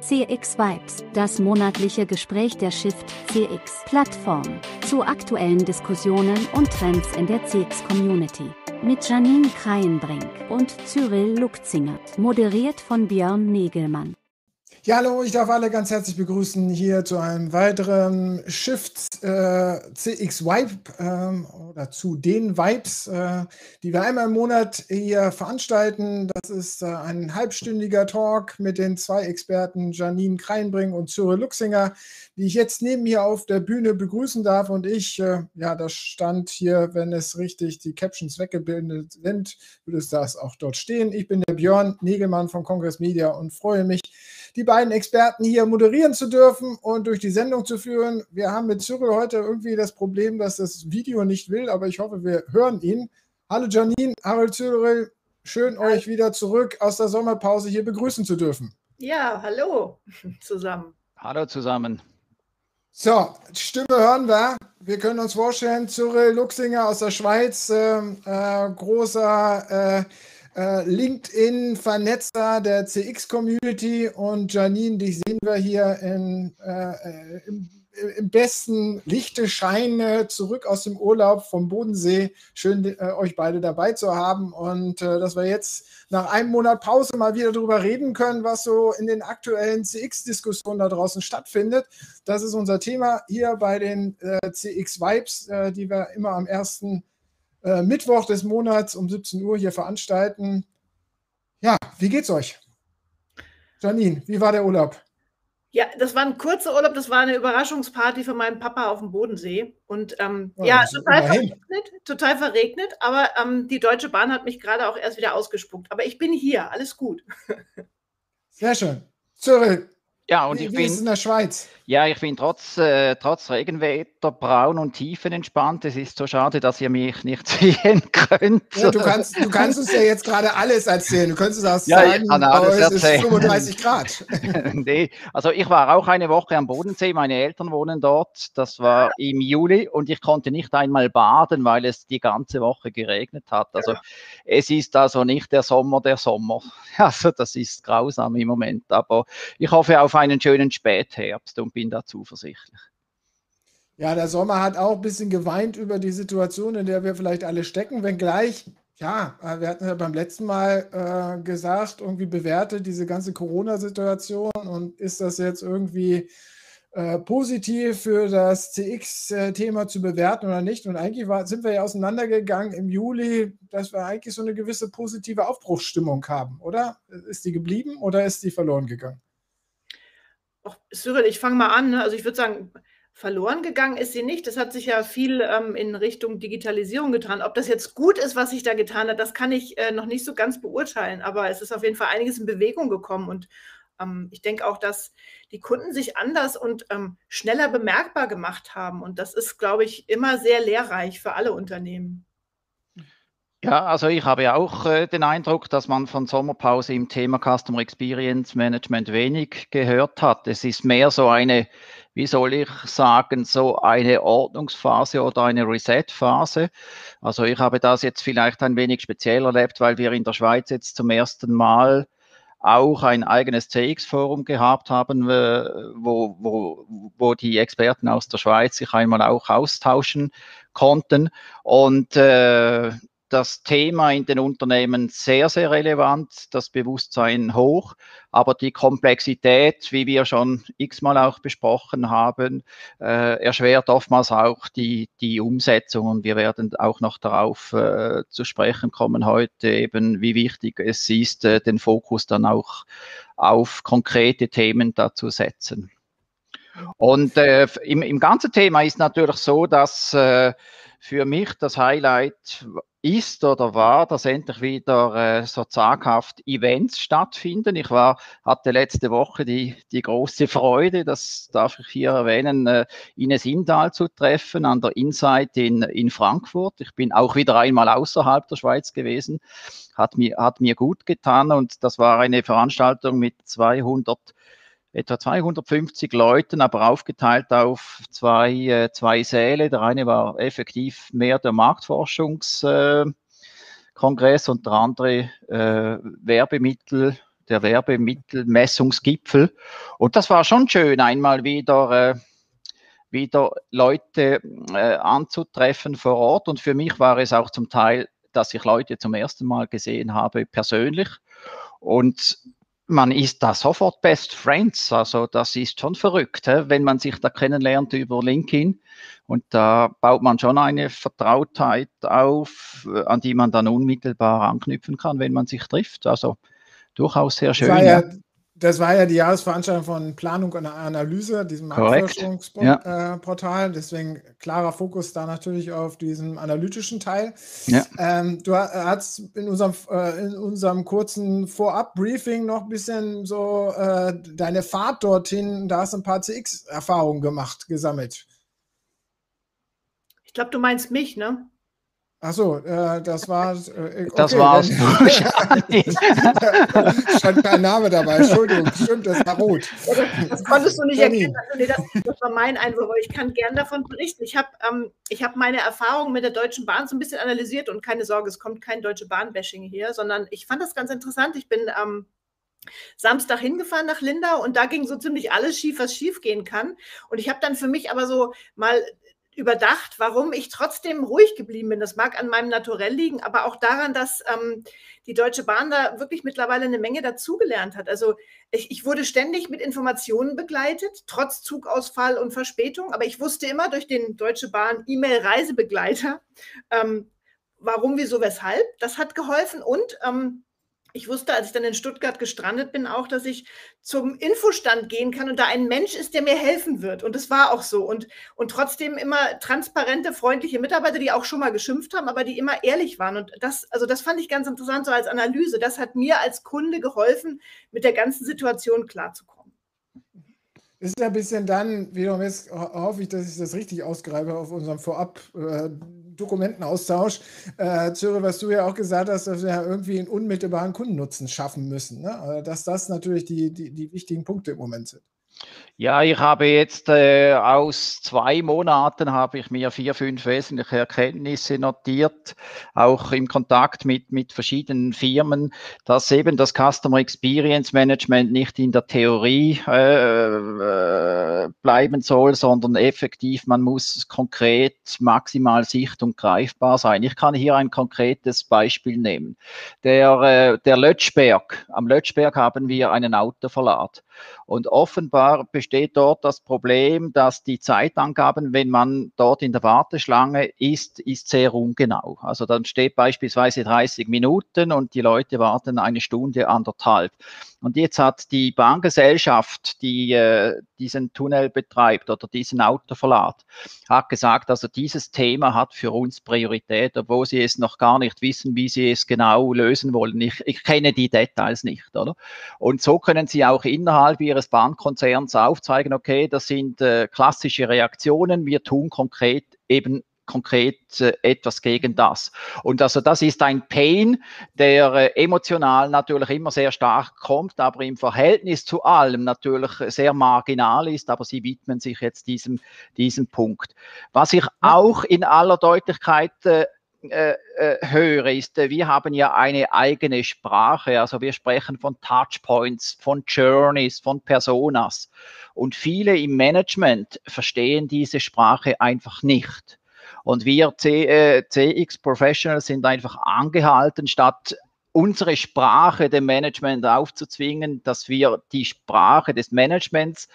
CX Vibes, das monatliche Gespräch der Shift CX Plattform zu aktuellen Diskussionen und Trends in der CX Community. Mit Janine Kreienbrink und Cyril Lukzinger, moderiert von Björn Negelmann. Ja, hallo, ich darf alle ganz herzlich begrüßen hier zu einem weiteren Shift äh, CX Vibe äh, oder zu den Vibes, äh, die wir einmal im Monat hier veranstalten. Das ist äh, ein halbstündiger Talk mit den zwei Experten Janine Kreinbring und Cyril Luxinger, die ich jetzt neben mir auf der Bühne begrüßen darf. Und ich, äh, ja, das stand hier, wenn es richtig die Captions weggebildet sind, würde es das auch dort stehen. Ich bin der Björn Negelmann von Congress Media und freue mich, die beiden Experten hier moderieren zu dürfen und durch die Sendung zu führen. Wir haben mit Cyril heute irgendwie das Problem, dass das Video nicht will, aber ich hoffe, wir hören ihn. Hallo Janine, Harold Cyril, schön hallo. euch wieder zurück aus der Sommerpause hier begrüßen zu dürfen. Ja, hallo zusammen. Hallo zusammen. So, Stimme hören wir. Wir können uns vorstellen, Cyril Luxinger aus der Schweiz, äh, äh, großer äh, äh, LinkedIn-Vernetzer der CX-Community und Janine, dich sehen wir hier in, äh, im, im, besten Lichte Scheine zurück aus dem Urlaub vom Bodensee. Schön, äh, euch beide dabei zu haben und äh, dass wir jetzt nach einem Monat Pause mal wieder darüber reden können, was so in den aktuellen CX-Diskussionen da draußen stattfindet. Das ist unser Thema hier bei den äh, CX-Vibes, äh, die wir immer am ersten äh, Mittwoch des Monats um 17 Uhr hier veranstalten. Ja, wie geht's euch? Janine, wie war der Urlaub? Ja, das war ein kurzer Urlaub, das war eine Überraschungsparty von meinem Papa auf dem Bodensee. Und ähm, oh, ja, total verregnet, total verregnet, aber ähm, die Deutsche Bahn hat mich gerade auch erst wieder ausgespuckt. Aber ich bin hier, alles gut. Sehr schön. Cyril, ja, und wie, ich wie bin, ist es in der Schweiz? Ja, ich bin trotz, äh, trotz Regenwetter braun und tiefenentspannt. Es ist so schade, dass ihr mich nicht sehen könnt. Ja, du, kannst, du kannst uns ja jetzt gerade alles erzählen. Du könntest auch ja, sagen, ich kann alles es erzählen. ist 35 Grad. nee, also ich war auch eine Woche am Bodensee. Meine Eltern wohnen dort. Das war im Juli und ich konnte nicht einmal baden, weil es die ganze Woche geregnet hat. Also ja. es ist also nicht der Sommer der Sommer. Also das ist grausam im Moment. Aber ich hoffe auf einen schönen Spätherbst und bin da zuversichtlich. Ja, der Sommer hat auch ein bisschen geweint über die Situation, in der wir vielleicht alle stecken, wenngleich, ja, äh, wir hatten ja beim letzten Mal äh, gesagt, irgendwie bewertet diese ganze Corona-Situation und ist das jetzt irgendwie äh, positiv für das CX-Thema zu bewerten oder nicht. Und eigentlich war, sind wir ja auseinandergegangen im Juli, dass wir eigentlich so eine gewisse positive Aufbruchsstimmung haben, oder? Ist die geblieben oder ist die verloren gegangen? Ach, Cyril, ich fange mal an. Ne? Also ich würde sagen, verloren gegangen ist sie nicht. Das hat sich ja viel ähm, in Richtung Digitalisierung getan. Ob das jetzt gut ist, was sich da getan hat, das kann ich äh, noch nicht so ganz beurteilen. Aber es ist auf jeden Fall einiges in Bewegung gekommen. Und ähm, ich denke auch, dass die Kunden sich anders und ähm, schneller bemerkbar gemacht haben. Und das ist, glaube ich, immer sehr lehrreich für alle Unternehmen. Ja, also ich habe ja auch äh, den Eindruck, dass man von Sommerpause im Thema Customer Experience Management wenig gehört hat. Es ist mehr so eine, wie soll ich sagen, so eine Ordnungsphase oder eine Reset-Phase. Also ich habe das jetzt vielleicht ein wenig speziell erlebt, weil wir in der Schweiz jetzt zum ersten Mal auch ein eigenes CX-Forum gehabt haben, äh, wo, wo, wo die Experten aus der Schweiz sich einmal auch austauschen konnten. Und äh, das Thema in den Unternehmen sehr, sehr relevant, das Bewusstsein hoch, aber die Komplexität, wie wir schon x-mal auch besprochen haben, äh, erschwert oftmals auch die, die Umsetzung und wir werden auch noch darauf äh, zu sprechen kommen heute, eben wie wichtig es ist, äh, den Fokus dann auch auf konkrete Themen dazu setzen. Und äh, im, im ganzen Thema ist natürlich so, dass äh, für mich das Highlight ist oder war, dass endlich wieder äh, so zaghaft Events stattfinden. Ich war, hatte letzte Woche die, die große Freude, das darf ich hier erwähnen, äh, Ines Indal zu treffen an der Insight in, in Frankfurt. Ich bin auch wieder einmal außerhalb der Schweiz gewesen, hat mir, hat mir gut getan und das war eine Veranstaltung mit 200 etwa 250 Leuten, aber aufgeteilt auf zwei, äh, zwei Säle. Der eine war effektiv mehr der Marktforschungskongress äh, und der andere äh, Werbemittel, der Werbemittelmessungsgipfel. Und das war schon schön, einmal wieder, äh, wieder Leute äh, anzutreffen vor Ort. Und für mich war es auch zum Teil, dass ich Leute zum ersten Mal gesehen habe, persönlich. Und man ist da sofort Best Friends. Also das ist schon verrückt, wenn man sich da kennenlernt über LinkedIn. Und da baut man schon eine Vertrautheit auf, äh, an die man dann unmittelbar anknüpfen kann, wenn man sich trifft. Also durchaus sehr schön. War ja, das war ja die Jahresveranstaltung von Planung und Analyse, diesem Marktforschungsportal. Äh, Deswegen klarer Fokus da natürlich auf diesem analytischen Teil. Ja. Ähm, du hast in unserem, äh, in unserem kurzen Vorab-Briefing noch ein bisschen so äh, deine Fahrt dorthin, da hast du ein paar CX-Erfahrungen gemacht, gesammelt. Ich glaube, du meinst mich, ne? Achso, äh, das war. Äh, okay, das war's. Stand kein Name dabei. Entschuldigung, stimmt, das war rot. Das konntest du nicht erkennen. Also, nee, das, das, war mein Einwurf, ich kann gern davon berichten. Ich habe ähm, hab meine Erfahrungen mit der Deutschen Bahn so ein bisschen analysiert und keine Sorge, es kommt kein Deutsche Bahn-Bashing hier, sondern ich fand das ganz interessant. Ich bin am ähm, Samstag hingefahren nach Linda und da ging so ziemlich alles schief, was schief gehen kann. Und ich habe dann für mich aber so mal überdacht, warum ich trotzdem ruhig geblieben bin. Das mag an meinem Naturell liegen, aber auch daran, dass ähm, die Deutsche Bahn da wirklich mittlerweile eine Menge dazugelernt hat. Also ich, ich, wurde ständig mit Informationen begleitet, trotz Zugausfall und Verspätung, aber ich wusste immer durch den Deutsche Bahn E-Mail-Reisebegleiter, ähm, warum, wieso, weshalb. Das hat geholfen und ähm, ich wusste, als ich dann in Stuttgart gestrandet bin, auch, dass ich zum Infostand gehen kann und da ein Mensch ist, der mir helfen wird. Und es war auch so. Und, und trotzdem immer transparente, freundliche Mitarbeiter, die auch schon mal geschimpft haben, aber die immer ehrlich waren. Und das, also das fand ich ganz interessant, so als Analyse. Das hat mir als Kunde geholfen, mit der ganzen Situation klarzukommen. Ist ja ein bisschen dann, wiederum jetzt hoffe ich, dass ich das richtig ausgreife auf unserem Vorab. Äh, Dokumentenaustausch. Äh, Zöre, was du ja auch gesagt hast, dass wir ja irgendwie einen unmittelbaren Kundennutzen schaffen müssen. Ne? Also dass das natürlich die, die, die wichtigen Punkte im Moment sind. Ja, ich habe jetzt äh, aus zwei Monaten habe ich mir vier, fünf wesentliche Erkenntnisse notiert, auch im Kontakt mit, mit verschiedenen Firmen, dass eben das Customer Experience Management nicht in der Theorie äh, äh, bleiben soll, sondern effektiv, man muss konkret maximal sicht- und greifbar sein. Ich kann hier ein konkretes Beispiel nehmen. Der, äh, der Lötschberg, am Lötschberg haben wir einen Autoverlad. Und offenbar besteht dort das Problem, dass die Zeitangaben, wenn man dort in der Warteschlange ist, ist sehr ungenau. Also dann steht beispielsweise 30 Minuten und die Leute warten eine Stunde, anderthalb. Und jetzt hat die Bahngesellschaft, die äh, diesen Tunnel betreibt oder diesen Autoverlad, hat gesagt, also dieses Thema hat für uns Priorität, obwohl sie es noch gar nicht wissen, wie sie es genau lösen wollen. Ich, ich kenne die Details nicht, oder? Und so können sie auch innerhalb ihres Bahnkonzerns aufzeigen, okay, das sind äh, klassische Reaktionen, wir tun konkret eben konkret äh, etwas gegen das. Und also das ist ein Pain, der äh, emotional natürlich immer sehr stark kommt, aber im Verhältnis zu allem natürlich sehr marginal ist, aber sie widmen sich jetzt diesem, diesem Punkt. Was ich auch in aller Deutlichkeit äh, äh, äh, höre, ist, äh, wir haben ja eine eigene Sprache. Also wir sprechen von Touchpoints, von Journeys, von Personas. Und viele im Management verstehen diese Sprache einfach nicht. Und wir CX Professionals sind einfach angehalten, statt unsere Sprache dem Management aufzuzwingen, dass wir die Sprache des Managements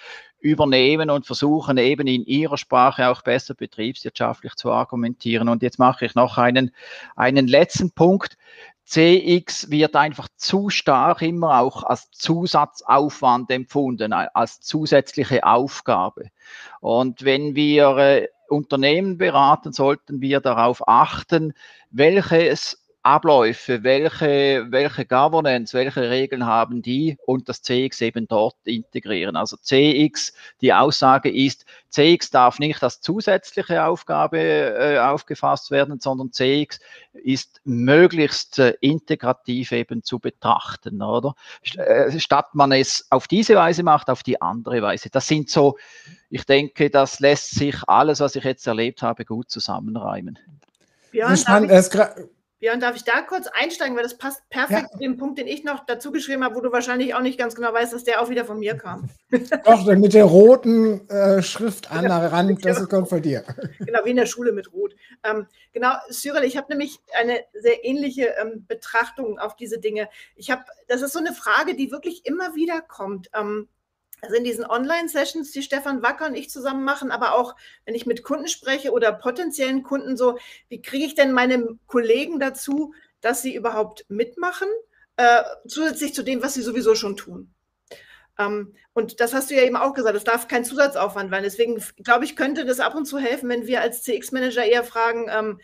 übernehmen und versuchen eben in ihrer Sprache auch besser betriebswirtschaftlich zu argumentieren. Und jetzt mache ich noch einen, einen letzten Punkt. CX wird einfach zu stark immer auch als Zusatzaufwand empfunden, als zusätzliche Aufgabe. Und wenn wir äh, Unternehmen beraten, sollten wir darauf achten, welches Abläufe, welche, welche Governance, welche Regeln haben die und das CX eben dort integrieren. Also CX, die Aussage ist, CX darf nicht als zusätzliche Aufgabe äh, aufgefasst werden, sondern CX ist möglichst äh, integrativ eben zu betrachten, oder? Äh, statt man es auf diese Weise macht, auf die andere Weise. Das sind so, ich denke, das lässt sich alles, was ich jetzt erlebt habe, gut zusammenreimen. Ja, spannend, Björn, darf ich da kurz einsteigen, weil das passt perfekt ja. zu dem Punkt, den ich noch dazu geschrieben habe, wo du wahrscheinlich auch nicht ganz genau weißt, dass der auch wieder von mir kam. Doch, mit der roten äh, Schrift an der Rand, das kommt von dir. Genau, wie in der Schule mit Rot. Ähm, genau, Cyril, ich habe nämlich eine sehr ähnliche ähm, Betrachtung auf diese Dinge. Ich habe, das ist so eine Frage, die wirklich immer wieder kommt. Ähm, also in diesen Online-Sessions, die Stefan Wacker und ich zusammen machen, aber auch wenn ich mit Kunden spreche oder potenziellen Kunden so, wie kriege ich denn meine Kollegen dazu, dass sie überhaupt mitmachen, äh, zusätzlich zu dem, was sie sowieso schon tun? Ähm, und das hast du ja eben auch gesagt, es darf kein Zusatzaufwand sein. Deswegen glaube ich, könnte das ab und zu helfen, wenn wir als CX-Manager eher fragen, ähm,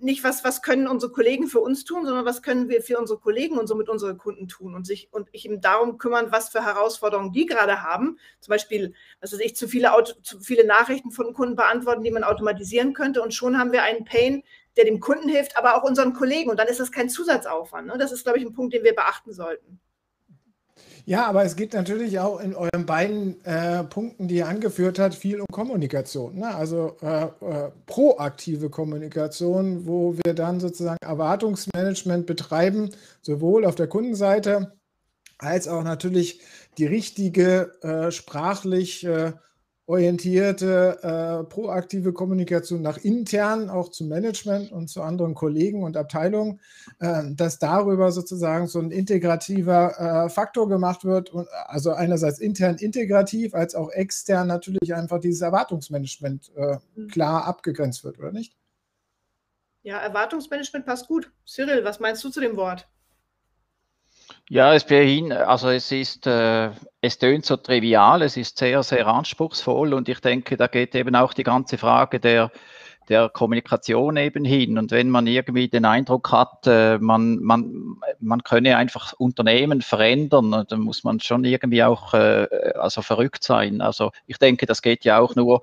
nicht was, was können unsere Kollegen für uns tun, sondern was können wir für unsere Kollegen und somit unsere Kunden tun und sich und ich eben darum kümmern, was für Herausforderungen die gerade haben. Zum Beispiel, was weiß ich, zu viele, Auto, zu viele Nachrichten von Kunden beantworten, die man automatisieren könnte. Und schon haben wir einen Pain, der dem Kunden hilft, aber auch unseren Kollegen. Und dann ist das kein Zusatzaufwand. Ne? Das ist, glaube ich, ein Punkt, den wir beachten sollten. Ja, aber es geht natürlich auch in euren beiden äh, Punkten, die ihr angeführt habt, viel um Kommunikation. Ne? Also äh, äh, proaktive Kommunikation, wo wir dann sozusagen Erwartungsmanagement betreiben, sowohl auf der Kundenseite als auch natürlich die richtige äh, sprachlich äh, orientierte, äh, proaktive Kommunikation nach intern, auch zum Management und zu anderen Kollegen und Abteilungen, äh, dass darüber sozusagen so ein integrativer äh, Faktor gemacht wird. Und, also einerseits intern integrativ, als auch extern natürlich einfach dieses Erwartungsmanagement äh, mhm. klar abgegrenzt wird, oder nicht? Ja, Erwartungsmanagement passt gut. Cyril, was meinst du zu dem Wort? Ja, es also es ist, äh, es tönt so trivial, es ist sehr, sehr anspruchsvoll und ich denke, da geht eben auch die ganze Frage der, der Kommunikation eben hin. Und wenn man irgendwie den Eindruck hat, äh, man, man, man könne einfach Unternehmen verändern, dann muss man schon irgendwie auch äh, also verrückt sein. Also ich denke, das geht ja auch nur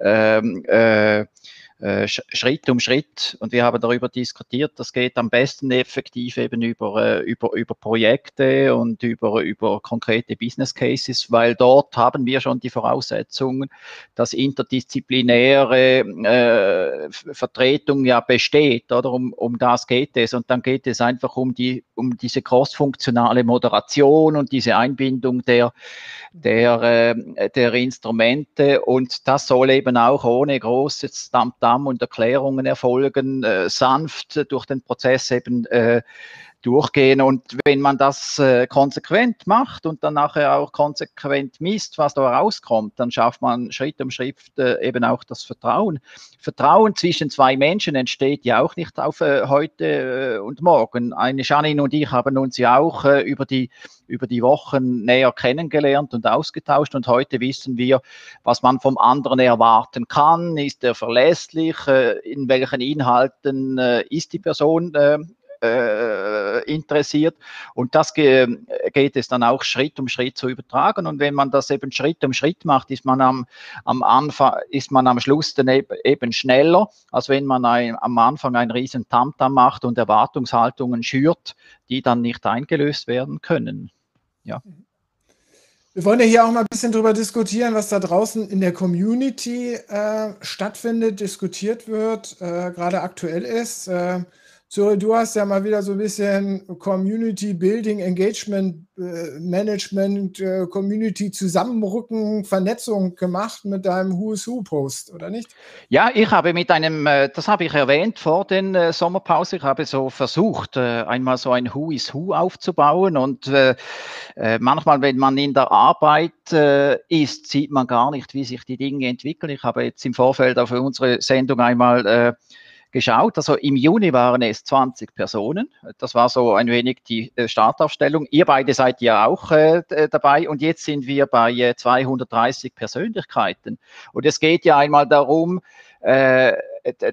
ähm, äh, äh, Schritt um Schritt. Und wir haben darüber diskutiert, das geht am besten effektiv eben über, äh, über, über Projekte und über, über konkrete Business Cases, weil dort haben wir schon die Voraussetzungen, dass interdisziplinäre äh, Vertretung ja besteht, oder um, um das geht es. Und dann geht es einfach um die, um diese crossfunktionale Moderation und diese Einbindung der, der, äh, der Instrumente. Und das soll eben auch ohne großes Dampf Damm und Erklärungen erfolgen, äh, sanft durch den Prozess eben äh, durchgehen. Und wenn man das äh, konsequent macht und dann nachher auch konsequent misst, was da rauskommt, dann schafft man Schritt um Schritt äh, eben auch das Vertrauen. Vertrauen zwischen zwei Menschen entsteht ja auch nicht auf äh, heute äh, und morgen. Eine Janine und ich haben uns ja auch äh, über die über die Wochen näher kennengelernt und ausgetauscht und heute wissen wir, was man vom anderen erwarten kann. Ist er verlässlich? Äh, in welchen Inhalten ist die Person äh, interessiert. Und das ge geht es dann auch Schritt um Schritt zu übertragen. Und wenn man das eben Schritt um Schritt macht, ist man am, am Anfang, ist man am Schluss dann eben schneller, als wenn man ein, am Anfang einen riesen Tamtam macht und Erwartungshaltungen schürt, die dann nicht eingelöst werden können. Ja. Wir wollen ja hier auch mal ein bisschen darüber diskutieren, was da draußen in der Community äh, stattfindet, diskutiert wird, äh, gerade aktuell ist. Äh, Cyril, du hast ja mal wieder so ein bisschen Community Building, Engagement äh, Management, äh, Community Zusammenrücken, Vernetzung gemacht mit deinem Who is Who Post, oder nicht? Ja, ich habe mit einem, äh, das habe ich erwähnt vor den Sommerpause, ich habe so versucht, einmal so ein Who is Who aufzubauen und manchmal, wenn man in der Arbeit ist, sieht man gar nicht, wie sich die Dinge entwickeln. Ich habe jetzt im Vorfeld auf unsere Sendung einmal geschaut. Also im Juni waren es 20 Personen. Das war so ein wenig die äh, Startaufstellung. Ihr beide seid ja auch äh, dabei und jetzt sind wir bei äh, 230 Persönlichkeiten. Und es geht ja einmal darum, äh,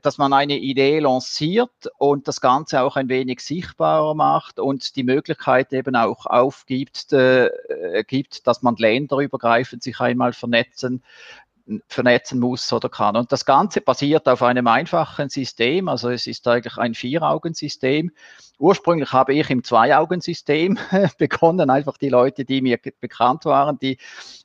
dass man eine Idee lanciert und das Ganze auch ein wenig sichtbarer macht und die Möglichkeit eben auch aufgibt, äh, gibt, dass man länderübergreifend sich einmal vernetzen vernetzen muss oder kann. Und das Ganze basiert auf einem einfachen System, also es ist eigentlich ein Vier-Augen-System. Ursprünglich habe ich im Zwei-Augen-System begonnen, einfach die Leute, die mir bekannt waren, die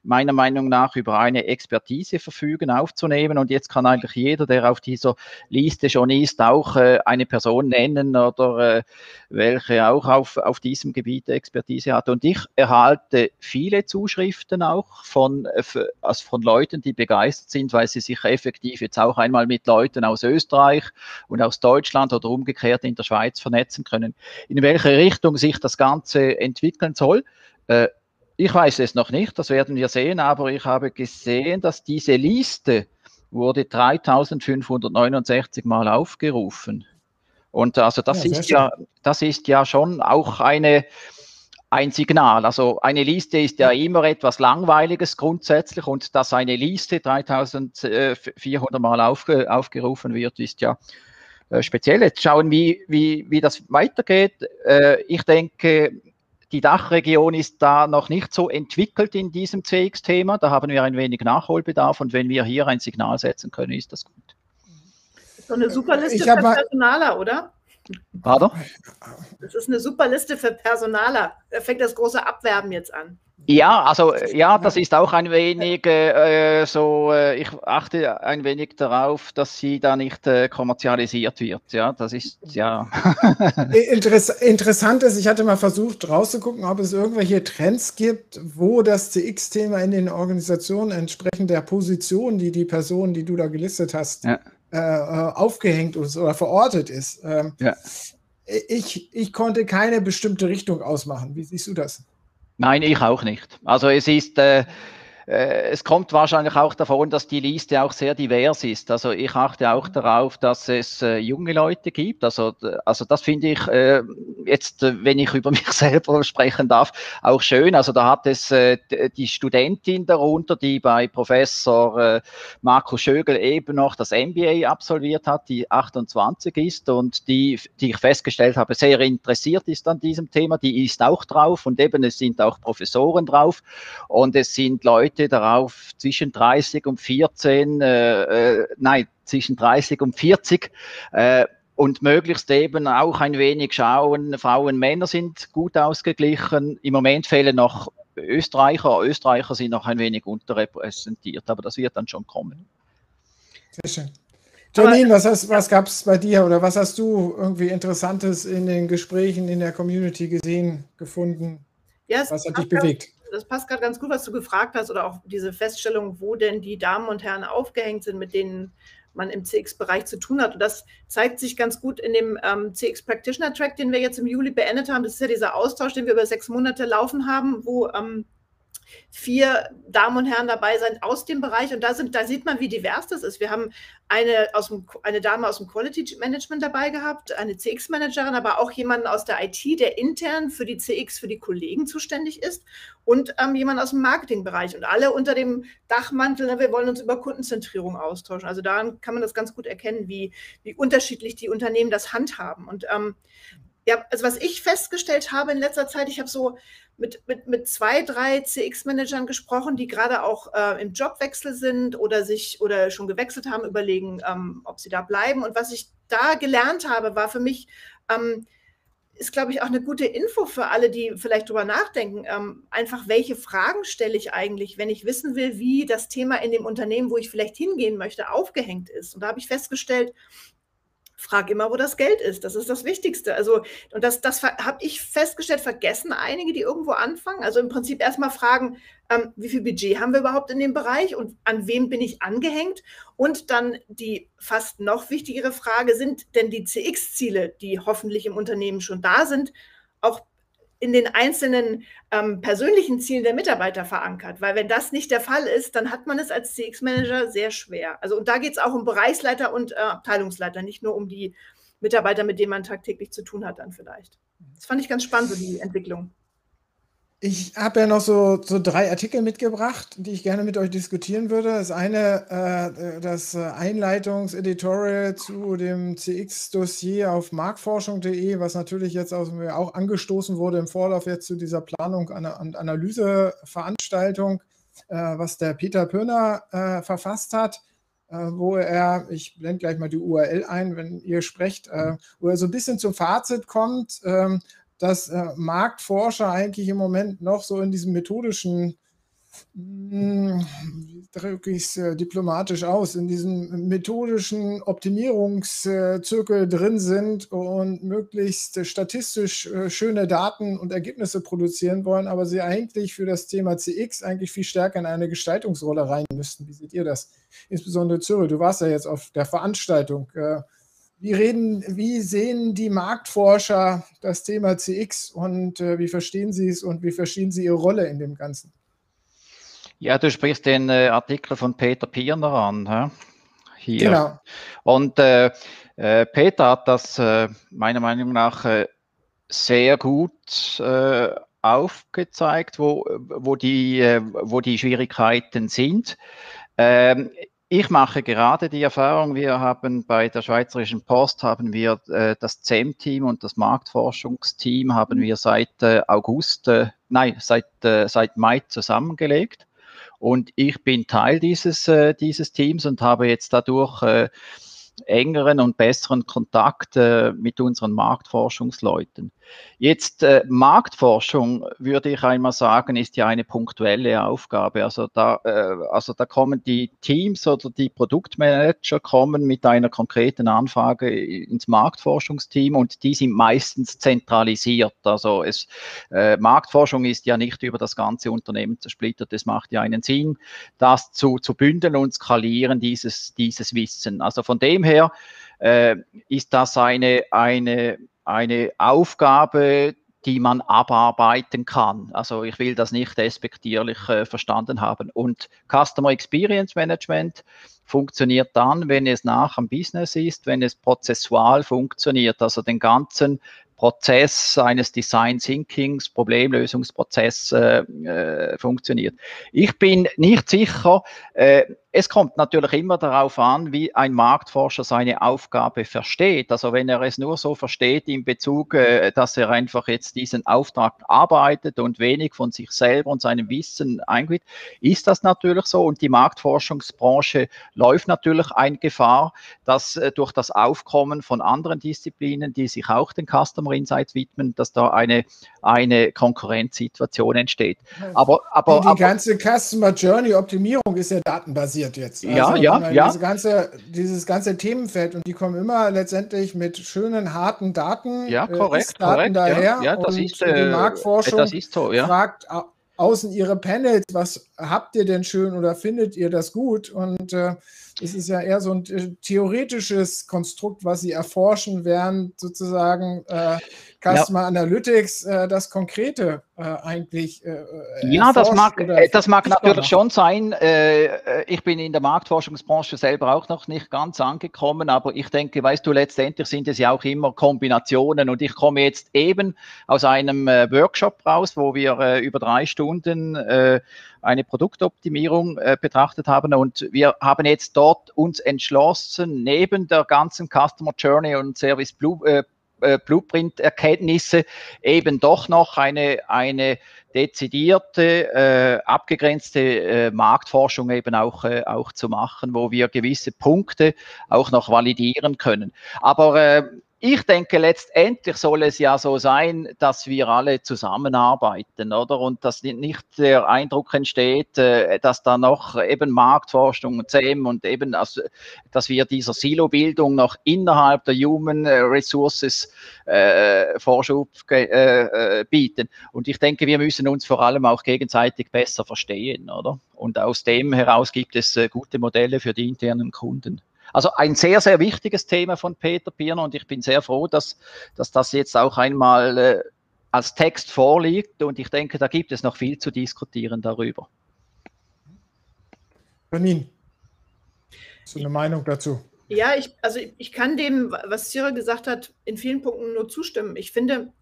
meiner Meinung nach über eine Expertise verfügen, aufzunehmen. Und jetzt kann eigentlich jeder, der auf dieser Liste schon ist, auch äh, eine Person nennen oder äh, welche auch auf, auf diesem Gebiet Expertise hat. Und ich erhalte viele Zuschriften auch von, äh, also von Leuten, die begeistert sind, weil sie sich effektiv jetzt auch einmal mit Leuten aus Österreich und aus Deutschland oder umgekehrt in der Schweiz vernetzen können. In welche Richtung sich das Ganze entwickeln soll, äh, ich weiß es noch nicht, das werden wir sehen, aber ich habe gesehen, dass diese Liste wurde 3569 Mal aufgerufen. Und also das ja, ist ja, das ist ja schon auch eine, ein Signal. Also eine Liste ist ja immer etwas Langweiliges grundsätzlich und dass eine Liste 3400 Mal aufge, aufgerufen wird, ist ja äh, speziell. Jetzt schauen, wie, wie, wie das weitergeht. Äh, ich denke, die Dachregion ist da noch nicht so entwickelt in diesem CX-Thema. Da haben wir ein wenig Nachholbedarf und wenn wir hier ein Signal setzen können, ist das gut. So eine super Liste für Personaler, oder? Pardon? Das ist eine super Liste für Personaler. Da fängt das große Abwerben jetzt an. Ja, also ja, das ist auch ein wenig äh, so, äh, ich achte ein wenig darauf, dass sie da nicht äh, kommerzialisiert wird. Ja, das ist ja. Interess interessant ist, ich hatte mal versucht rauszugucken, ob es irgendwelche Trends gibt, wo das CX-Thema in den Organisationen entsprechend der Position, die die Person, die du da gelistet hast, ja. Äh, äh, aufgehängt ist oder verortet ist. Ähm, ja. ich, ich konnte keine bestimmte Richtung ausmachen. Wie siehst du das? Nein, ich auch nicht. Also es ist, äh, äh, es kommt wahrscheinlich auch davon, dass die Liste auch sehr divers ist. Also ich achte auch darauf, dass es äh, junge Leute gibt. Also, also das finde ich äh, jetzt, äh, wenn ich über mich selber sprechen darf, auch schön. Also da hat es äh, die Studentin darunter, die bei Professor äh, Markus Schögel eben noch das MBA absolviert hat, die 28 ist und die, die ich festgestellt habe, sehr interessiert ist an diesem Thema. Die ist auch drauf und eben es sind auch Professoren drauf und es sind Leute, Leute darauf zwischen 30 und 14, äh, äh, nein, zwischen 30 und 40 äh, und möglichst eben auch ein wenig schauen, Frauen, Männer sind gut ausgeglichen. Im Moment fehlen noch Österreicher. Österreicher sind noch ein wenig unterrepräsentiert, aber das wird dann schon kommen. Sehr schön. Janine, was, was gab es bei dir oder was hast du irgendwie Interessantes in den Gesprächen in der Community gesehen, gefunden? Ja, was hat dich bewegt? Das passt gerade ganz gut, was du gefragt hast, oder auch diese Feststellung, wo denn die Damen und Herren aufgehängt sind, mit denen man im CX-Bereich zu tun hat. Und das zeigt sich ganz gut in dem ähm, CX Practitioner Track, den wir jetzt im Juli beendet haben. Das ist ja dieser Austausch, den wir über sechs Monate laufen haben, wo ähm, vier Damen und Herren dabei sein aus dem Bereich. Und da, sind, da sieht man, wie divers das ist. Wir haben eine, aus dem, eine Dame aus dem Quality Management dabei gehabt, eine CX-Managerin, aber auch jemanden aus der IT, der intern für die CX, für die Kollegen zuständig ist und ähm, jemand aus dem Marketingbereich. Und alle unter dem Dachmantel, ne, wir wollen uns über Kundenzentrierung austauschen. Also daran kann man das ganz gut erkennen, wie, wie unterschiedlich die Unternehmen das handhaben. Und ähm, ja, also was ich festgestellt habe in letzter Zeit, ich habe so mit, mit, mit zwei, drei CX-Managern gesprochen, die gerade auch äh, im Jobwechsel sind oder sich oder schon gewechselt haben, überlegen, ähm, ob sie da bleiben. Und was ich da gelernt habe, war für mich, ähm, ist, glaube ich, auch eine gute Info für alle, die vielleicht drüber nachdenken. Ähm, einfach, welche Fragen stelle ich eigentlich, wenn ich wissen will, wie das Thema in dem Unternehmen, wo ich vielleicht hingehen möchte, aufgehängt ist. Und da habe ich festgestellt, frag immer, wo das Geld ist. Das ist das Wichtigste. Also, und das, das habe ich festgestellt, vergessen einige, die irgendwo anfangen. Also im Prinzip erstmal fragen, ähm, wie viel Budget haben wir überhaupt in dem Bereich und an wem bin ich angehängt? Und dann die fast noch wichtigere Frage, sind denn die CX-Ziele, die hoffentlich im Unternehmen schon da sind, auch in den einzelnen ähm, persönlichen Zielen der Mitarbeiter verankert. Weil wenn das nicht der Fall ist, dann hat man es als CX-Manager sehr schwer. Also und da geht es auch um Bereichsleiter und äh, Abteilungsleiter, nicht nur um die Mitarbeiter, mit denen man tagtäglich zu tun hat dann vielleicht. Das fand ich ganz spannend, so die Entwicklung. Ich habe ja noch so, so drei Artikel mitgebracht, die ich gerne mit euch diskutieren würde. Das eine, äh, das Einleitungseditorial zu dem CX-Dossier auf marktforschung.de, was natürlich jetzt auch angestoßen wurde im Vorlauf jetzt zu dieser Planung und Analyseveranstaltung. äh, was der Peter Pöhner äh, verfasst hat, äh, wo er, ich blende gleich mal die URL ein, wenn ihr sprecht, äh, wo er so ein bisschen zum Fazit kommt, ähm, dass äh, Marktforscher eigentlich im Moment noch so in diesem methodischen hm, wie drücke ich es äh, diplomatisch aus, in diesem methodischen Optimierungszirkel drin sind und möglichst statistisch äh, schöne Daten und Ergebnisse produzieren wollen, aber sie eigentlich für das Thema CX eigentlich viel stärker in eine Gestaltungsrolle rein müssten. Wie seht ihr das? Insbesondere Cyril, du warst ja jetzt auf der Veranstaltung. Äh, wie, reden, wie sehen die Marktforscher das Thema CX und wie verstehen sie es und wie verstehen sie ihre Rolle in dem Ganzen? Ja, du sprichst den äh, Artikel von Peter Pirner an. Hä? Hier. Genau. Und äh, äh, Peter hat das äh, meiner Meinung nach äh, sehr gut äh, aufgezeigt, wo, wo, die, wo die Schwierigkeiten sind. Ähm, ich mache gerade die Erfahrung, wir haben bei der Schweizerischen Post haben wir äh, das CEM-Team und das Marktforschungsteam haben wir seit äh, August, äh, nein, seit, seit Mai zusammengelegt. Und ich bin Teil dieses, äh, dieses Teams und habe jetzt dadurch äh, engeren und besseren Kontakt äh, mit unseren Marktforschungsleuten. Jetzt äh, Marktforschung, würde ich einmal sagen, ist ja eine punktuelle Aufgabe. Also da, äh, also da kommen die Teams oder die Produktmanager kommen mit einer konkreten Anfrage ins Marktforschungsteam und die sind meistens zentralisiert. Also es, äh, Marktforschung ist ja nicht über das ganze Unternehmen zersplittert. Es macht ja einen Sinn, das zu, zu bündeln und skalieren, dieses, dieses Wissen. Also von dem her äh, ist das eine, eine eine Aufgabe, die man abarbeiten kann. Also ich will das nicht despektierlich äh, verstanden haben. Und Customer Experience Management funktioniert dann, wenn es nach am Business ist, wenn es prozessual funktioniert, also den ganzen Prozess eines Design Thinkings, Problemlösungsprozess äh, äh, funktioniert. Ich bin nicht sicher, äh, es kommt natürlich immer darauf an, wie ein Marktforscher seine Aufgabe versteht. Also wenn er es nur so versteht in Bezug, äh, dass er einfach jetzt diesen Auftrag arbeitet und wenig von sich selber und seinem Wissen eingeht, ist das natürlich so. Und die Marktforschungsbranche läuft natürlich eine Gefahr, dass äh, durch das Aufkommen von anderen Disziplinen, die sich auch den Customer Insights widmen, dass da eine, eine Konkurrenzsituation entsteht. Aber, aber, die, die aber, ganze Customer Journey Optimierung ist ja datenbasiert passiert jetzt. Also, ja, ja, ja. Diese ganze, dieses ganze Themenfeld und die kommen immer letztendlich mit schönen, harten Daten. Ja, äh, korrekt, Daten korrekt. Daher ja, ja das ist, äh, die Marktforschung das ist so, ja. fragt außen ihre Panels, was habt ihr denn schön oder findet ihr das gut? Und äh, es ist ja eher so ein äh, theoretisches Konstrukt, was sie erforschen, während sozusagen äh, Customer ja. Analytics äh, das Konkrete äh, eigentlich. Äh, ja, das mag, das mag natürlich schon sein. ich bin in der Marktforschungsbranche selber auch noch nicht ganz angekommen, aber ich denke, weißt du, letztendlich sind es ja auch immer Kombinationen und ich komme jetzt eben aus einem Workshop raus, wo wir über drei Stunden eine Produktoptimierung äh, betrachtet haben. Und wir haben jetzt dort uns entschlossen, neben der ganzen Customer Journey und Service Blue, äh, äh, Blueprint-Erkenntnisse eben doch noch eine, eine dezidierte, äh, abgegrenzte äh, Marktforschung eben auch, äh, auch zu machen, wo wir gewisse Punkte auch noch validieren können. Aber äh, ich denke, letztendlich soll es ja so sein, dass wir alle zusammenarbeiten, oder? Und dass nicht der Eindruck entsteht, äh, dass da noch eben Marktforschung und CEM und eben, also, dass wir dieser Silo-Bildung noch innerhalb der Human Resources äh, Vorschub äh, äh, bieten. Und ich denke, wir müssen uns vor allem auch gegenseitig besser verstehen, oder? Und aus dem heraus gibt es äh, gute Modelle für die internen Kunden. Also ein sehr, sehr wichtiges Thema von Peter Pirner und ich bin sehr froh, dass, dass das jetzt auch einmal äh, als Text vorliegt und ich denke, da gibt es noch viel zu diskutieren darüber. Berlin, so eine Meinung dazu? Ja, ich, also ich kann dem, was Cyril gesagt hat, in vielen Punkten nur zustimmen. Ich finde,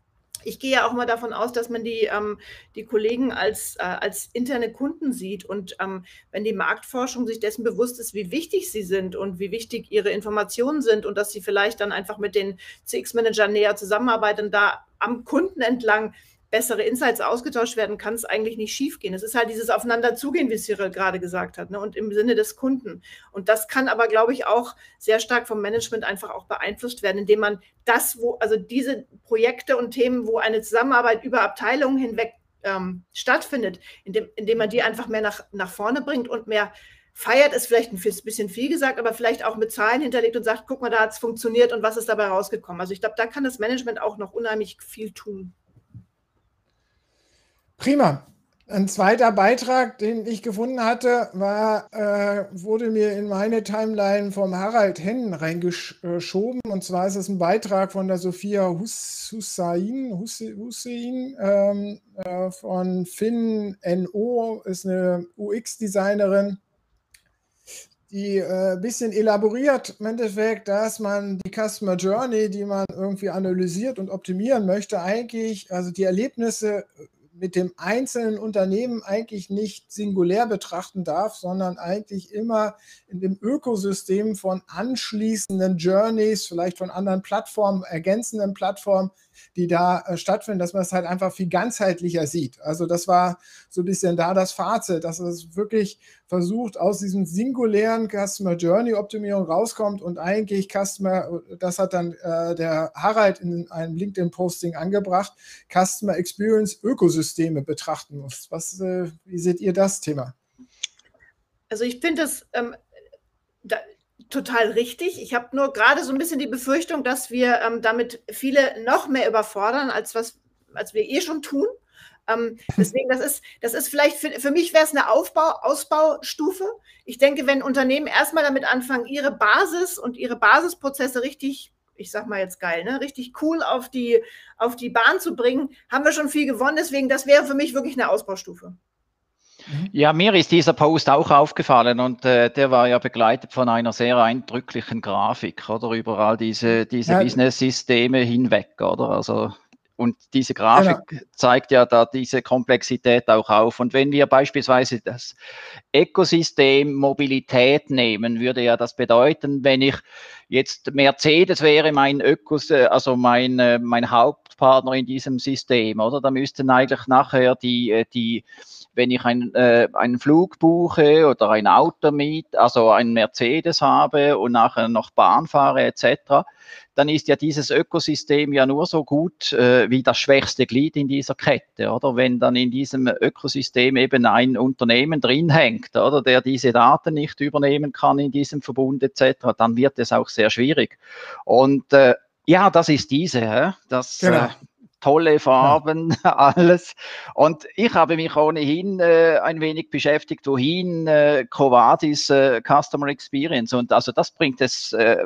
ich gehe ja auch mal davon aus, dass man die, ähm, die Kollegen als, äh, als interne Kunden sieht. Und ähm, wenn die Marktforschung sich dessen bewusst ist, wie wichtig sie sind und wie wichtig ihre Informationen sind und dass sie vielleicht dann einfach mit den CX-Managern näher zusammenarbeiten, da am Kunden entlang bessere Insights ausgetauscht werden, kann es eigentlich nicht schiefgehen. Es ist halt dieses Aufeinanderzugehen, wie Cyril gerade gesagt hat, ne? und im Sinne des Kunden. Und das kann aber, glaube ich, auch sehr stark vom Management einfach auch beeinflusst werden, indem man das, wo, also diese Projekte und Themen, wo eine Zusammenarbeit über Abteilungen hinweg ähm, stattfindet, indem, indem man die einfach mehr nach, nach vorne bringt und mehr feiert, ist vielleicht ein bisschen viel gesagt, aber vielleicht auch mit Zahlen hinterlegt und sagt, guck mal, da hat es funktioniert und was ist dabei rausgekommen. Also ich glaube, da kann das Management auch noch unheimlich viel tun. Prima. Ein zweiter Beitrag, den ich gefunden hatte, war, äh, wurde mir in meine Timeline vom Harald Hennen reingeschoben. Und zwar ist es ein Beitrag von der Sophia Hus Hussein, Hussein ähm, äh, von Finn NO, ist eine UX-Designerin, die ein äh, bisschen elaboriert im Endeffekt, dass man die Customer Journey, die man irgendwie analysiert und optimieren möchte, eigentlich, also die Erlebnisse mit dem einzelnen Unternehmen eigentlich nicht singulär betrachten darf, sondern eigentlich immer in dem Ökosystem von anschließenden Journeys, vielleicht von anderen Plattformen, ergänzenden Plattformen, die da äh, stattfinden, dass man es halt einfach viel ganzheitlicher sieht. Also das war so ein bisschen da das Fazit, dass es wirklich versucht, aus diesem singulären Customer Journey Optimierung rauskommt und eigentlich Customer, das hat dann äh, der Harald in einem LinkedIn-Posting angebracht, Customer Experience Ökosysteme betrachten muss. Was, äh, wie seht ihr das Thema? Also ich finde das, ähm, total richtig. Ich habe nur gerade so ein bisschen die Befürchtung, dass wir ähm, damit viele noch mehr überfordern, als was als wir eh schon tun. Ähm, deswegen, das ist, das ist vielleicht für, für mich wäre es eine Aufbau, Ausbaustufe. Ich denke, wenn Unternehmen erstmal damit anfangen, ihre Basis und ihre Basisprozesse richtig, ich sag mal jetzt geil, ne, richtig cool auf die, auf die Bahn zu bringen, haben wir schon viel gewonnen. Deswegen, das wäre für mich wirklich eine Ausbaustufe. Mhm. Ja, mir ist dieser Post auch aufgefallen und äh, der war ja begleitet von einer sehr eindrücklichen Grafik, oder über all diese, diese ja. Business-Systeme hinweg, oder? Also und diese Grafik genau. zeigt ja da diese Komplexität auch auf. Und wenn wir beispielsweise das Ökosystem Mobilität nehmen, würde ja das bedeuten, wenn ich jetzt Mercedes wäre mein Ökos, also mein, äh, mein Hauptpartner in diesem System, oder? Da müssten eigentlich nachher die, äh, die wenn ich ein, äh, einen Flug buche oder ein Auto miet, also ein Mercedes habe und nachher noch Bahn fahre etc., dann ist ja dieses Ökosystem ja nur so gut äh, wie das schwächste Glied in dieser Kette, oder? Wenn dann in diesem Ökosystem eben ein Unternehmen drin hängt, oder, der diese Daten nicht übernehmen kann in diesem Verbund etc., dann wird es auch sehr schwierig. Und äh, ja, das ist diese, das genau. Tolle Farben, alles. Und ich habe mich ohnehin äh, ein wenig beschäftigt, wohin äh, Covadis äh, Customer Experience und also das bringt es äh,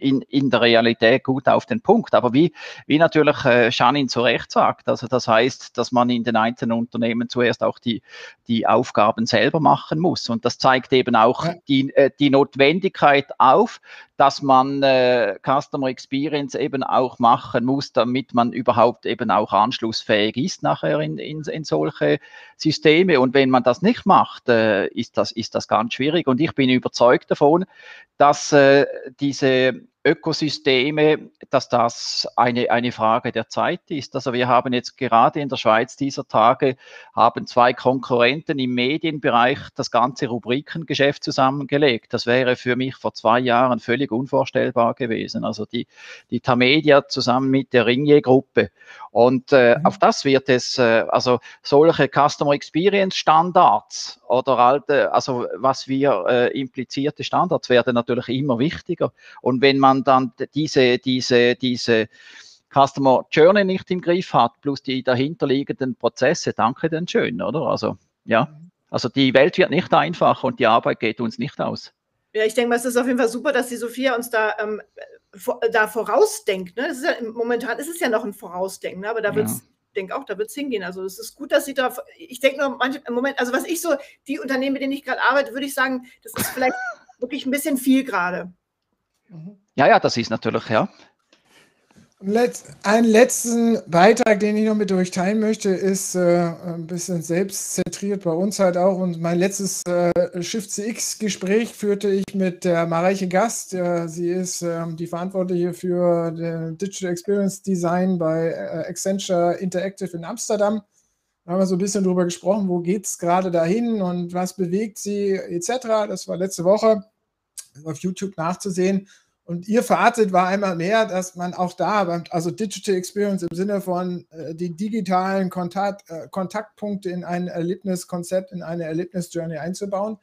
in, in der Realität gut auf den Punkt. Aber wie, wie natürlich äh, zu Recht sagt, also das heißt, dass man in den einzelnen Unternehmen zuerst auch die, die Aufgaben selber machen muss. Und das zeigt eben auch ja. die, äh, die Notwendigkeit auf, dass man äh, Customer Experience eben auch machen muss, damit man überhaupt eben auch anschlussfähig ist nachher in, in, in solche Systeme. Und wenn man das nicht macht, äh, ist, das, ist das ganz schwierig. Und ich bin überzeugt davon, dass äh, diese Ökosysteme, dass das eine, eine Frage der Zeit ist. Also wir haben jetzt gerade in der Schweiz dieser Tage, haben zwei Konkurrenten im Medienbereich das ganze Rubrikengeschäft zusammengelegt. Das wäre für mich vor zwei Jahren völlig unvorstellbar gewesen. Also die, die Tamedia zusammen mit der Ringier-Gruppe. Und äh, mhm. auf das wird es, äh, also solche Customer Experience Standards oder alte, also was wir äh, implizierte Standards werden natürlich immer wichtiger. Und wenn man dann diese, diese, diese Customer Journey nicht im Griff hat, plus die dahinterliegenden Prozesse, danke denn schön, oder? Also, ja. Also die Welt wird nicht einfach und die Arbeit geht uns nicht aus. Ja, ich denke es ist auf jeden Fall super, dass die Sophia uns da, ähm, vor, da vorausdenkt. Ne? Ja, momentan ist es ja noch ein Vorausdenken, ne? aber da wird es, ja. Ich denke auch, da wird es hingehen. Also es ist gut, dass sie da, ich denke nur manche, im Moment, also was ich so, die Unternehmen, mit denen ich gerade arbeite, würde ich sagen, das ist vielleicht wirklich ein bisschen viel gerade. Ja, ja, das ist natürlich, ja. Einen letzten Beitrag, den ich noch mit euch teilen möchte, ist äh, ein bisschen selbstzentriert bei uns halt auch. Und mein letztes äh, Shift CX-Gespräch führte ich mit der Mareiche Gast. Äh, sie ist ähm, die Verantwortliche für den Digital Experience Design bei äh, Accenture Interactive in Amsterdam. Da haben wir so ein bisschen drüber gesprochen, wo geht es gerade dahin und was bewegt sie etc. Das war letzte Woche auf YouTube nachzusehen. Und ihr Fazit war einmal mehr, dass man auch da, also Digital Experience im Sinne von äh, die digitalen Kontakt, äh, Kontaktpunkte in ein Erlebniskonzept, in eine Erlebnisjourney einzubauen.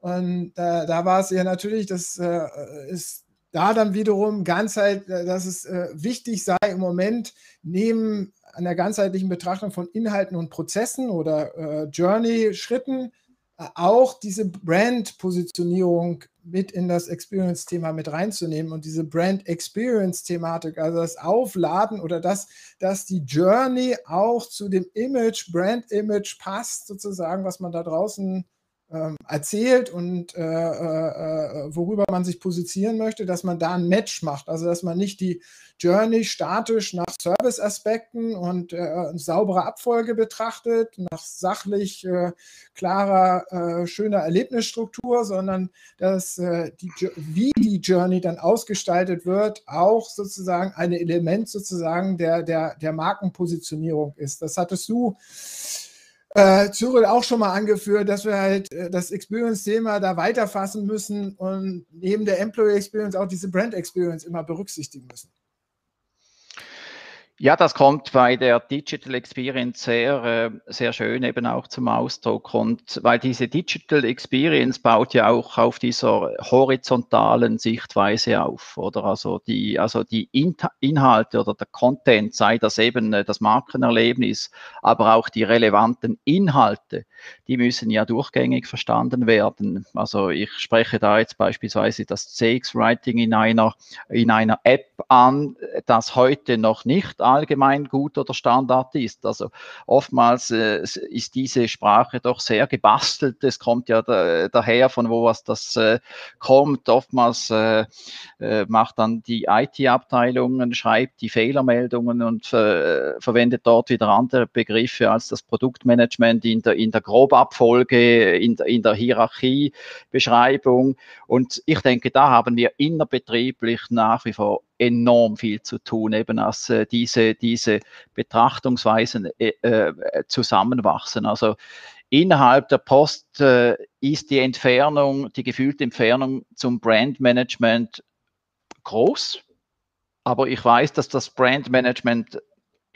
Und äh, da war es ja natürlich, das äh, ist da dann wiederum ganzheit, äh, dass es äh, wichtig sei im Moment neben einer ganzheitlichen Betrachtung von Inhalten und Prozessen oder Journey-Schritten auch diese Brand-Positionierung mit in das Experience-Thema mit reinzunehmen und diese Brand-Experience-Thematik, also das Aufladen oder das, dass die Journey auch zu dem Image, Brand-Image passt, sozusagen, was man da draußen erzählt und äh, äh, worüber man sich positionieren möchte, dass man da ein Match macht. Also dass man nicht die Journey statisch nach Service-Aspekten und äh, sauberer Abfolge betrachtet, nach sachlich äh, klarer, äh, schöner Erlebnisstruktur, sondern dass äh, die, wie die Journey dann ausgestaltet wird, auch sozusagen ein Element sozusagen der, der, der Markenpositionierung ist. Das hattest du äh, Cyril auch schon mal angeführt, dass wir halt äh, das Experience-Thema da weiterfassen müssen und neben der Employee Experience auch diese Brand Experience immer berücksichtigen müssen. Ja, das kommt bei der Digital Experience sehr, äh, sehr schön eben auch zum Ausdruck. Und weil diese Digital Experience baut ja auch auf dieser horizontalen Sichtweise auf, oder? Also die, also die Inhalte oder der Content, sei das eben äh, das Markenerlebnis, aber auch die relevanten Inhalte, die müssen ja durchgängig verstanden werden. Also ich spreche da jetzt beispielsweise das CX-Writing in einer, in einer App an, das heute noch nicht allgemein gut oder Standard ist. Also oftmals äh, ist diese Sprache doch sehr gebastelt. Es kommt ja da, daher, von wo was das äh, kommt. Oftmals äh, äh macht dann die IT-Abteilung, schreibt die Fehlermeldungen und äh, verwendet dort wieder andere Begriffe als das Produktmanagement in der, in der Grobabfolge, in in der Hierarchiebeschreibung. Und ich denke, da haben wir innerbetrieblich nach wie vor enorm viel zu tun, eben als äh, diese, diese Betrachtungsweisen äh, äh, zusammenwachsen. Also innerhalb der Post äh, ist die Entfernung, die gefühlte Entfernung zum Brandmanagement groß. Aber ich weiß, dass das Brandmanagement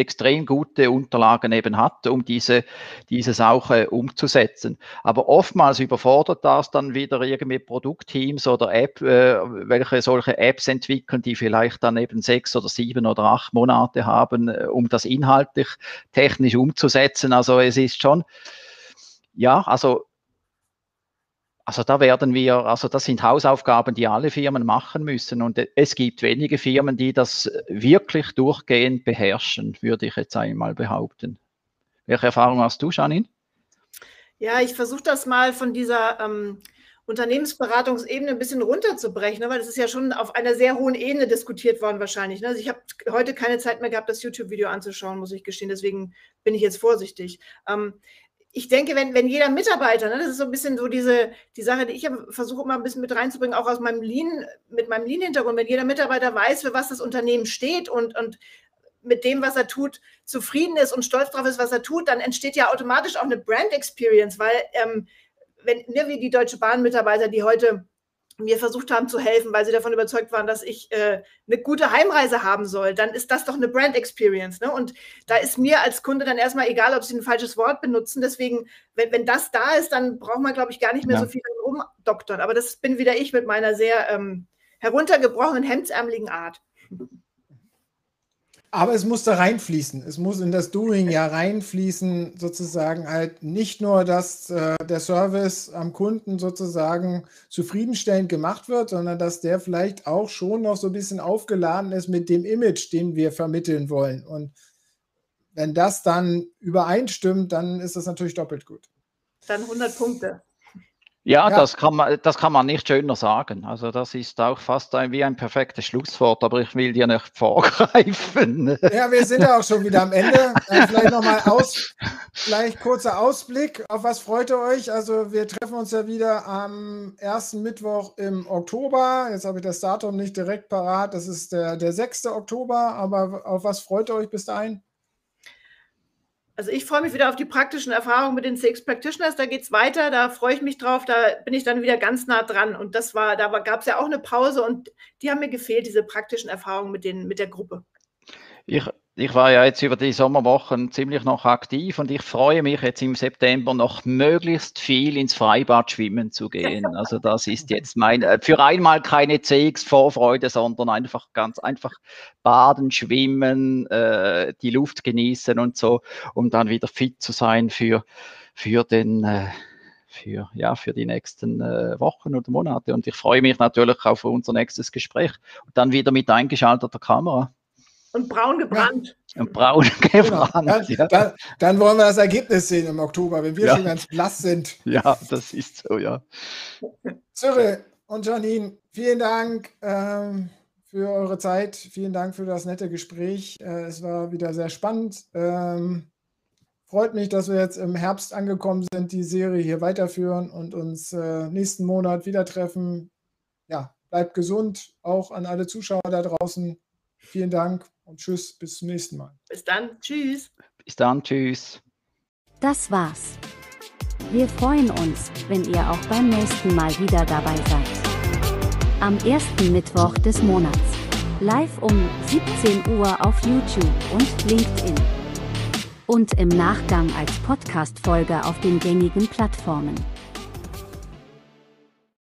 extrem gute Unterlagen eben hat, um diese, dieses auch äh, umzusetzen. Aber oftmals überfordert das dann wieder irgendwie Produktteams oder App, äh, welche solche Apps entwickeln, die vielleicht dann eben sechs oder sieben oder acht Monate haben, äh, um das inhaltlich technisch umzusetzen. Also es ist schon, ja, also also da werden wir, also das sind Hausaufgaben, die alle Firmen machen müssen. Und es gibt wenige Firmen, die das wirklich durchgehend beherrschen, würde ich jetzt einmal behaupten. Welche Erfahrung hast du, Janine? Ja, ich versuche das mal von dieser ähm, Unternehmensberatungsebene ein bisschen runterzubrechen, ne, weil das ist ja schon auf einer sehr hohen Ebene diskutiert worden wahrscheinlich. Ne? Also ich habe heute keine Zeit mehr gehabt, das YouTube-Video anzuschauen, muss ich gestehen. Deswegen bin ich jetzt vorsichtig. Ähm, ich denke, wenn, wenn jeder Mitarbeiter, ne, das ist so ein bisschen so diese die Sache, die ich versuche immer ein bisschen mit reinzubringen, auch aus meinem Lean, mit meinem Lean-Hintergrund, wenn jeder Mitarbeiter weiß, für was das Unternehmen steht und, und mit dem, was er tut, zufrieden ist und stolz darauf ist, was er tut, dann entsteht ja automatisch auch eine Brand Experience, weil ähm, wenn, ne, wie die Deutsche Bahn-Mitarbeiter, die heute mir versucht haben zu helfen, weil sie davon überzeugt waren, dass ich äh, eine gute Heimreise haben soll, dann ist das doch eine Brand Experience. Ne? Und da ist mir als Kunde dann erstmal egal, ob sie ein falsches Wort benutzen. Deswegen, wenn, wenn das da ist, dann braucht man, glaube ich, gar nicht mehr ja. so viel rumdoktern. Aber das bin wieder ich mit meiner sehr ähm, heruntergebrochenen, hemdsärmeligen Art. Aber es muss da reinfließen. Es muss in das Doing ja reinfließen, sozusagen halt nicht nur, dass äh, der Service am Kunden sozusagen zufriedenstellend gemacht wird, sondern dass der vielleicht auch schon noch so ein bisschen aufgeladen ist mit dem Image, den wir vermitteln wollen. Und wenn das dann übereinstimmt, dann ist das natürlich doppelt gut. Dann 100 Punkte. Ja, ja, Das, kann man, das kann man nicht schöner sagen. Also das ist auch fast ein, wie ein perfektes Schlusswort, aber ich will dir nicht vorgreifen. Ja, wir sind ja auch schon wieder am Ende. Äh, vielleicht nochmal aus, vielleicht kurzer Ausblick. Auf was freut ihr euch? Also wir treffen uns ja wieder am ersten Mittwoch im Oktober. Jetzt habe ich das Datum nicht direkt parat. Das ist der, der 6. Oktober. Aber auf was freut ihr euch bis dahin? Also ich freue mich wieder auf die praktischen Erfahrungen mit den CX Practitioners. Da geht es weiter, da freue ich mich drauf, da bin ich dann wieder ganz nah dran. Und das war, da gab es ja auch eine Pause und die haben mir gefehlt, diese praktischen Erfahrungen mit, den, mit der Gruppe. Ich, ich war ja jetzt über die Sommerwochen ziemlich noch aktiv und ich freue mich jetzt im September noch möglichst viel ins Freibad schwimmen zu gehen. Also das ist jetzt mein, äh, für einmal keine CX-Vorfreude, sondern einfach ganz einfach baden, schwimmen, äh, die Luft genießen und so, um dann wieder fit zu sein für, für den, äh, für, ja, für die nächsten äh, Wochen oder Monate. Und ich freue mich natürlich auf unser nächstes Gespräch und dann wieder mit eingeschalteter Kamera. Und braun gebrannt. Ja. Und braun gebrannt. Genau. Dann, ja. dann, dann, wollen wir das Ergebnis sehen im Oktober, wenn wir ja. schon ganz blass sind. Ja, das ist so, ja. Cyril und Janine, vielen Dank ähm, für eure Zeit. Vielen Dank für das nette Gespräch. Äh, es war wieder sehr spannend. Ähm, freut mich, dass wir jetzt im Herbst angekommen sind, die Serie hier weiterführen und uns äh, nächsten Monat wieder treffen. Ja, bleibt gesund, auch an alle Zuschauer da draußen. Vielen Dank und tschüss, bis zum nächsten Mal. Bis dann, tschüss. Bis dann, tschüss. Das war's. Wir freuen uns, wenn ihr auch beim nächsten Mal wieder dabei seid. Am ersten Mittwoch des Monats. Live um 17 Uhr auf YouTube und LinkedIn. Und im Nachgang als Podcast-Folge auf den gängigen Plattformen.